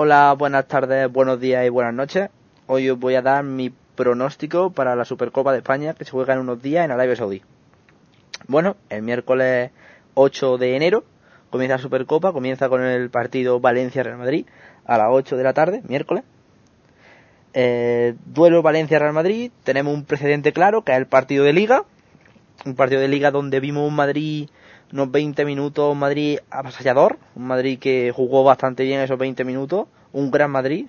Hola, buenas tardes, buenos días y buenas noches. Hoy os voy a dar mi pronóstico para la Supercopa de España que se juega en unos días en Arabia Saudí. Bueno, el miércoles 8 de enero comienza la Supercopa, comienza con el partido Valencia-Real Madrid a las 8 de la tarde, miércoles. Eh, duelo Valencia-Real Madrid, tenemos un precedente claro que es el partido de Liga, un partido de Liga donde vimos un Madrid unos 20 minutos, Madrid avasallador, un Madrid que jugó bastante bien esos 20 minutos, un gran Madrid,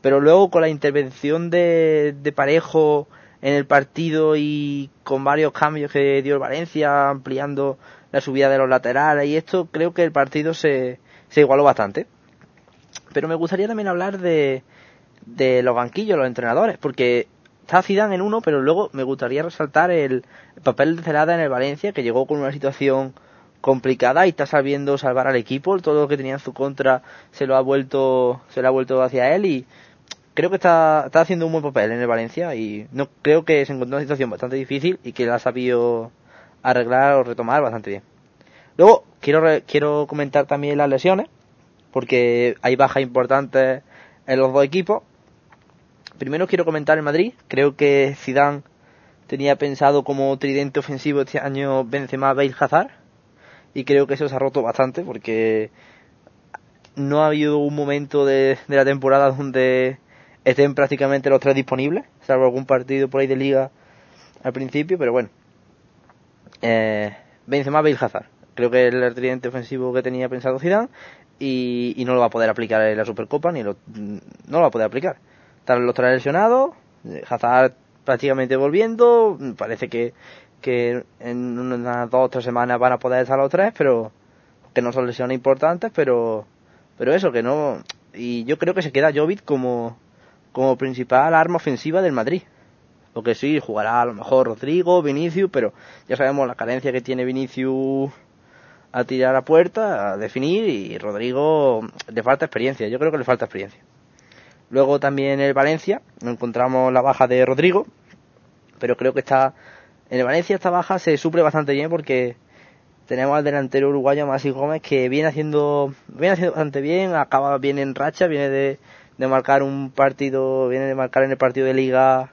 pero luego con la intervención de, de Parejo en el partido y con varios cambios que dio el Valencia, ampliando la subida de los laterales y esto, creo que el partido se, se igualó bastante. Pero me gustaría también hablar de, de los banquillos, los entrenadores, porque está Zidane en uno, pero luego me gustaría resaltar el, papel de Celada en el Valencia, que llegó con una situación complicada y está sabiendo salvar al equipo, todo lo que tenía en su contra se lo ha vuelto, se lo ha vuelto hacia él y creo que está, está haciendo un buen papel en el Valencia y no creo que se encontró una situación bastante difícil y que la ha sabido arreglar o retomar bastante bien. Luego, quiero, quiero comentar también las lesiones, porque hay bajas importantes en los dos equipos. Primero quiero comentar el Madrid. Creo que Zidane tenía pensado como tridente ofensivo este año Benzema, Bale, Hazard. Y creo que eso se ha roto bastante porque no ha habido un momento de, de la temporada donde estén prácticamente los tres disponibles, salvo algún partido por ahí de liga al principio, pero bueno. Eh, Benzema, Bale, Hazard. Creo que es el tridente ofensivo que tenía pensado Zidane y, y, no lo va a poder aplicar en la Supercopa ni lo, no lo va a poder aplicar. Están los tres lesionados, Hazard prácticamente volviendo, parece que, que en unas dos o tres semanas van a poder estar los tres, pero que no son lesiones importantes, pero pero eso que no y yo creo que se queda Jovic como como principal arma ofensiva del Madrid. Lo que sí, jugará a lo mejor Rodrigo, Vinicius, pero ya sabemos la carencia que tiene Vinicius a tirar a puerta, a definir, y Rodrigo le falta experiencia, yo creo que le falta experiencia. Luego también en el Valencia encontramos la baja de Rodrigo, pero creo que está en el Valencia esta baja se suple bastante bien porque tenemos al delantero uruguayo Masi Gómez que viene haciendo viene haciendo bastante bien, acaba bien en racha, viene de, de marcar un partido, viene de marcar en el partido de liga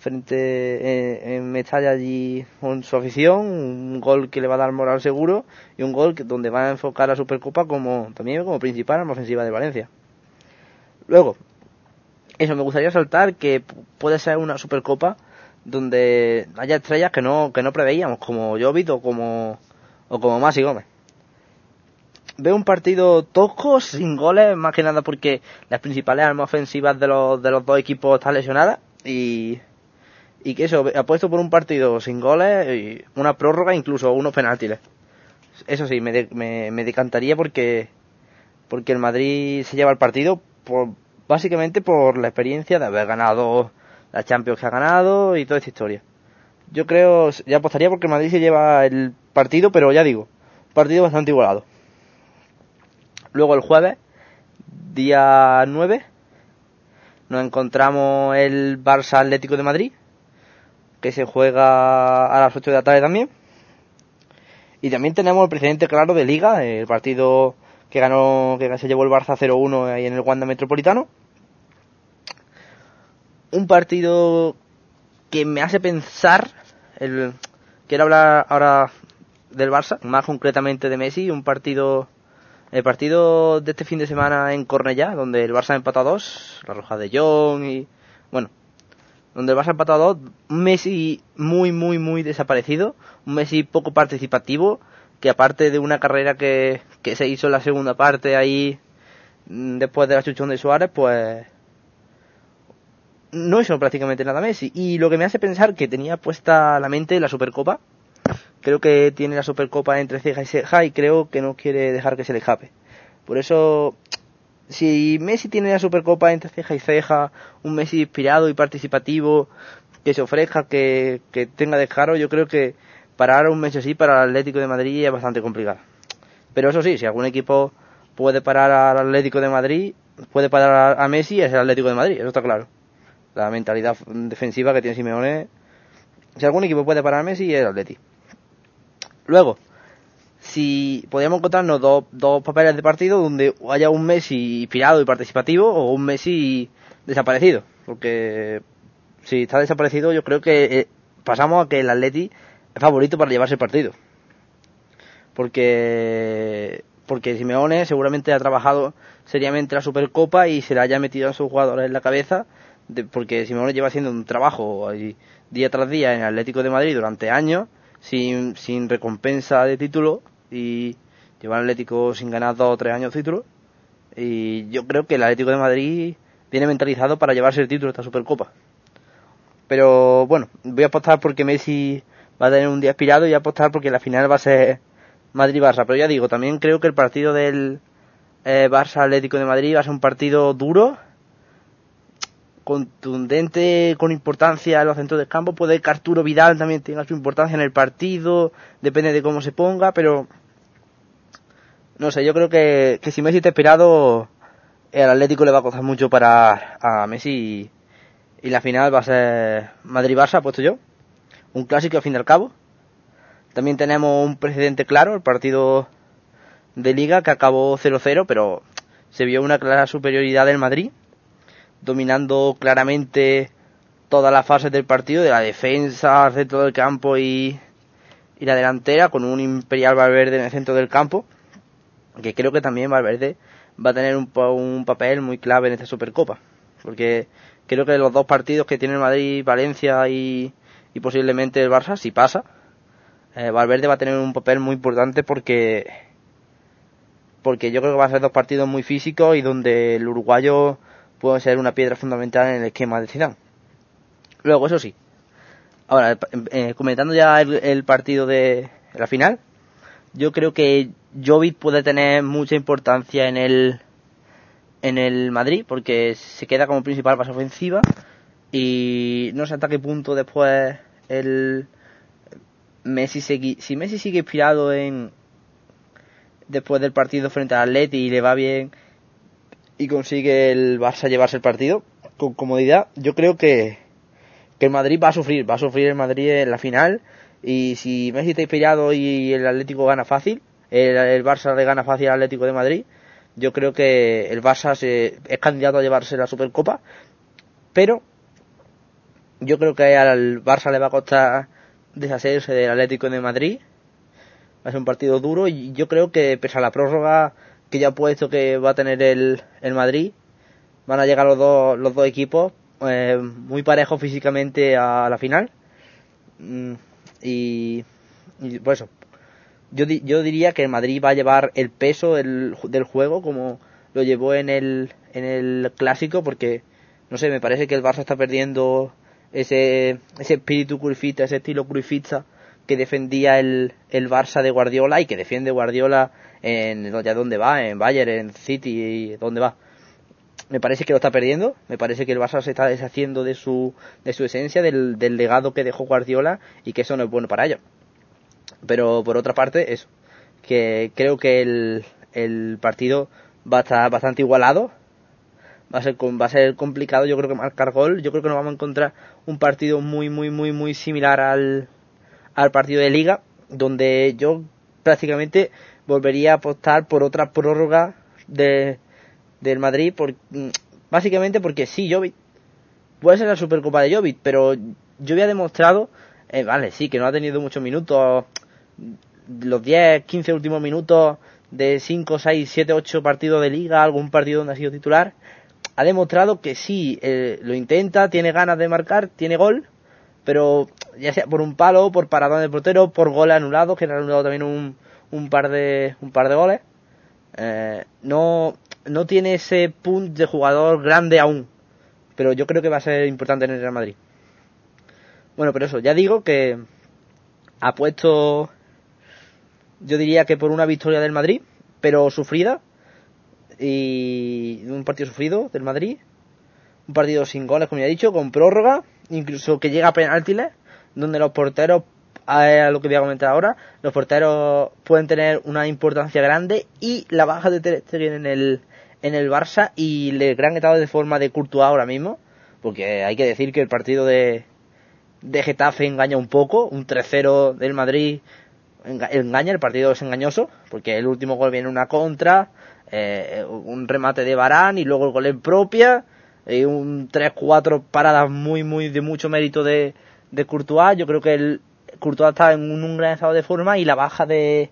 frente en, Mestalla allí con su afición, un gol que le va a dar moral seguro y un gol que, donde va a enfocar la Supercopa como también como principal arma ofensiva de Valencia. Luego, eso me gustaría saltar que puede ser una Supercopa donde haya estrellas que no que no preveíamos como Jovit o como o como Masi Gómez. Veo un partido tosco, sin goles, más que nada porque las principales armas ofensivas de los, de los dos equipos están lesionadas y y que eso, apuesto por un partido sin goles, y una prórroga, incluso unos penaltis. Eso sí, me, de, me, me, decantaría porque, porque el Madrid se lleva el partido por, básicamente por la experiencia de haber ganado la Champions que ha ganado y toda esta historia. Yo creo, ya apostaría porque Madrid se lleva el partido, pero ya digo, partido bastante igualado. Luego el jueves, día 9, nos encontramos el Barça Atlético de Madrid que se juega a las 8 de la tarde también. Y también tenemos el precedente claro de Liga, el partido que ganó, que se llevó el Barça 0-1 ahí en el Wanda Metropolitano. Un partido que me hace pensar, el, quiero hablar ahora del Barça, más concretamente de Messi, un partido, el partido de este fin de semana en Cornellá, donde el Barça empató a dos, la roja de Jong y, bueno, donde el Barça empatado un Messi muy, muy, muy desaparecido, un Messi poco participativo, que aparte de una carrera que, que se hizo en la segunda parte ahí, mm, después de la chuchón de Suárez, pues no hizo prácticamente nada Messi. Y lo que me hace pensar que tenía puesta la mente la Supercopa, creo que tiene la Supercopa entre ceja y ceja y creo que no quiere dejar que se le escape. Por eso si Messi tiene la Supercopa entre ceja y ceja, un Messi inspirado y participativo, que se ofrezca, que, que tenga descaro, yo creo que parar un Messi así para el Atlético de Madrid es bastante complicado. Pero eso sí, si algún equipo puede parar al Atlético de Madrid, puede parar a Messi, es el Atlético de Madrid, eso está claro. La mentalidad defensiva que tiene Simeone, si algún equipo puede parar a Messi, es el Atlético. Luego, si podríamos encontrarnos dos, dos papeles de partido donde haya un Messi inspirado y participativo o un Messi desaparecido. Porque si está desaparecido yo creo que eh, pasamos a que el Atleti favorito para llevarse el partido. Porque porque Simeone seguramente ha trabajado seriamente la Supercopa y se le haya metido a sus jugadores en la cabeza porque Simeone lleva haciendo un trabajo día tras día en el Atlético de Madrid durante años sin, sin recompensa de título y lleva el Atlético sin ganar dos o tres años título y yo creo que el Atlético de Madrid viene mentalizado para llevarse el título de esta Supercopa. Pero bueno, voy a apostar porque Messi va a tener un día aspirado y apostar porque la final va a ser Madrid-Barça. Pero ya digo, también creo que el partido del eh, Barça Atlético de Madrid va a ser un partido duro contundente, con importancia en los centros del campo. Puede que Arturo Vidal también tenga su importancia en el partido, depende de cómo se ponga, pero no sé, yo creo que, si Messi está esperado, el Atlético le va a costar mucho para a Messi y, la final va a ser Madrid-Barça, puesto yo. Un clásico al fin y al cabo. También tenemos un precedente claro, el partido de Liga que acabó 0-0, pero se vio una clara superioridad del Madrid dominando claramente todas las fases del partido, de la defensa, el centro del campo y, y la delantera, con un Imperial Valverde en el centro del campo, que creo que también Valverde va a tener un, un papel muy clave en esta Supercopa, porque creo que los dos partidos que tiene el Madrid, Valencia y, y posiblemente el Barça, si pasa, eh, Valverde va a tener un papel muy importante porque porque yo creo que va a ser dos partidos muy físicos y donde el uruguayo puede ser una piedra fundamental en el esquema de Zidane. Luego, eso sí, ahora, eh, comentando ya el, partido de la final, yo creo que Jovic puede tener mucha importancia en el en el Madrid porque se queda como principal base ofensiva y no sé hasta qué punto después el Messi si Messi sigue inspirado en después del partido frente al Atleti y le va bien y consigue el Barça llevarse el partido con comodidad, yo creo que, que el Madrid va a sufrir, va a sufrir el Madrid en la final. Y si Messi está inspirado y el Atlético gana fácil, el, Barça le gana fácil al Atlético de Madrid, yo creo que el Barça se, es candidato a llevarse la Supercopa, pero yo creo que al Barça le va a costar deshacerse del Atlético de Madrid, va a ser un partido duro y yo creo que pese a la prórroga que ya ha puesto que va a tener el, el Madrid. Van a llegar los dos, los dos equipos eh, muy parejos físicamente a la final. Mm, y, y pues eso. Yo, yo diría que el Madrid va a llevar el peso del, del juego como lo llevó en el, en el clásico porque, no sé, me parece que el Barça está perdiendo ese, ese espíritu curifita, ese estilo curifita que defendía el, el Barça de Guardiola y que defiende Guardiola en ya dónde va, en Bayern, en City, y dónde va. Me parece que lo está perdiendo, me parece que el Barça se está deshaciendo de su, de su esencia, del, del legado que dejó Guardiola y que eso no es bueno para ellos. Pero por otra parte, eso, que creo que el, el partido va a estar bastante igualado, va a ser va a ser complicado yo creo que marcar gol. Yo creo que nos vamos a encontrar un partido muy muy muy muy similar al al partido de liga donde yo prácticamente volvería a apostar por otra prórroga de, del Madrid, por, básicamente porque sí, Jovic puede ser la Supercopa de Jovic, pero Jovic ha demostrado, eh, vale, sí, que no ha tenido muchos minutos, los 10, 15 últimos minutos de 5, 6, 7, 8 partidos de liga, algún partido donde ha sido titular, ha demostrado que sí, eh, lo intenta, tiene ganas de marcar, tiene gol, pero ya sea por un palo, por paradón de portero, por gol anulado, que han anulado también un, un par de, un par de goles. Eh, no, no tiene ese punto de jugador grande aún, pero yo creo que va a ser importante en el Real Madrid. Bueno, pero eso, ya digo que ha puesto, yo diría que por una victoria del Madrid, pero sufrida, y un partido sufrido del Madrid, un partido sin goles, como ya he dicho, con prórroga, incluso que llega a penaltis, donde los porteros a lo que voy a comentar ahora, los porteros pueden tener una importancia grande y la baja de Ter en el, en el Barça y el gran estado de forma de Courtois ahora mismo, porque hay que decir que el partido de, de Getafe engaña un poco, un 3-0 del Madrid engaña, el partido es engañoso, porque el último gol viene una contra, eh, un remate de Barán y luego el gol en propia, y un 3-4 paradas muy, muy de mucho mérito de, de Courtois. Yo creo que el Courtois está en un, gran estado de forma y la baja de,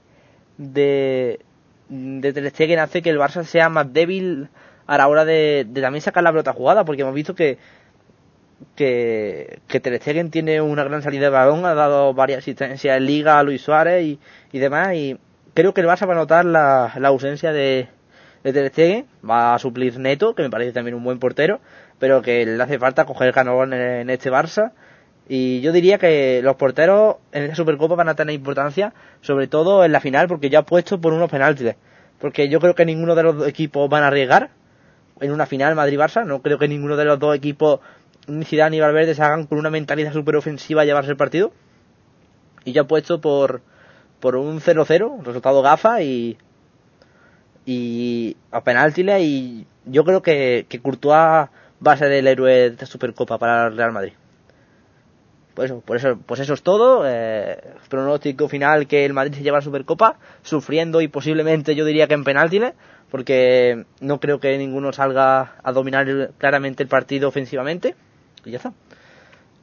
de, de Ter Stegen hace que el Barça sea más débil a la hora de, también sacar la pelota jugada, porque hemos visto que que, que tiene una gran salida de balón, ha dado varias asistencias en Liga a Luis Suárez y, y demás, y creo que el Barça va a notar la, la ausencia de, de Ter Stegen, va a suplir Neto, que me parece también un buen portero, pero que le hace falta coger el canón en, este Barça, y yo diría que los porteros en esta Supercopa van a tener importancia, sobre todo en la final, porque ya puesto por unos penaltis. Porque yo creo que ninguno de los dos equipos van a arriesgar en una final Madrid-Barça. No creo que ninguno de los dos equipos ni Zidane ni Valverde se hagan con una mentalidad super ofensiva a llevarse el partido. Y ya puesto por, por un 0-0, resultado gafa y, y a penaltile y yo creo que, que Courtois va a ser el héroe de esta Supercopa para el Real Madrid. Pues eso, por eso, pues eso es todo. Eh, pronóstico final que el Madrid se lleva la Supercopa, sufriendo y posiblemente yo diría que en penaltile, porque no creo que ninguno salga a dominar claramente el partido ofensivamente. Y ya está.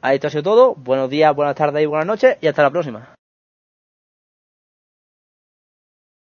Ahí esto ha sido todo. Buenos días, buenas tardes y buenas noches. Y hasta la próxima.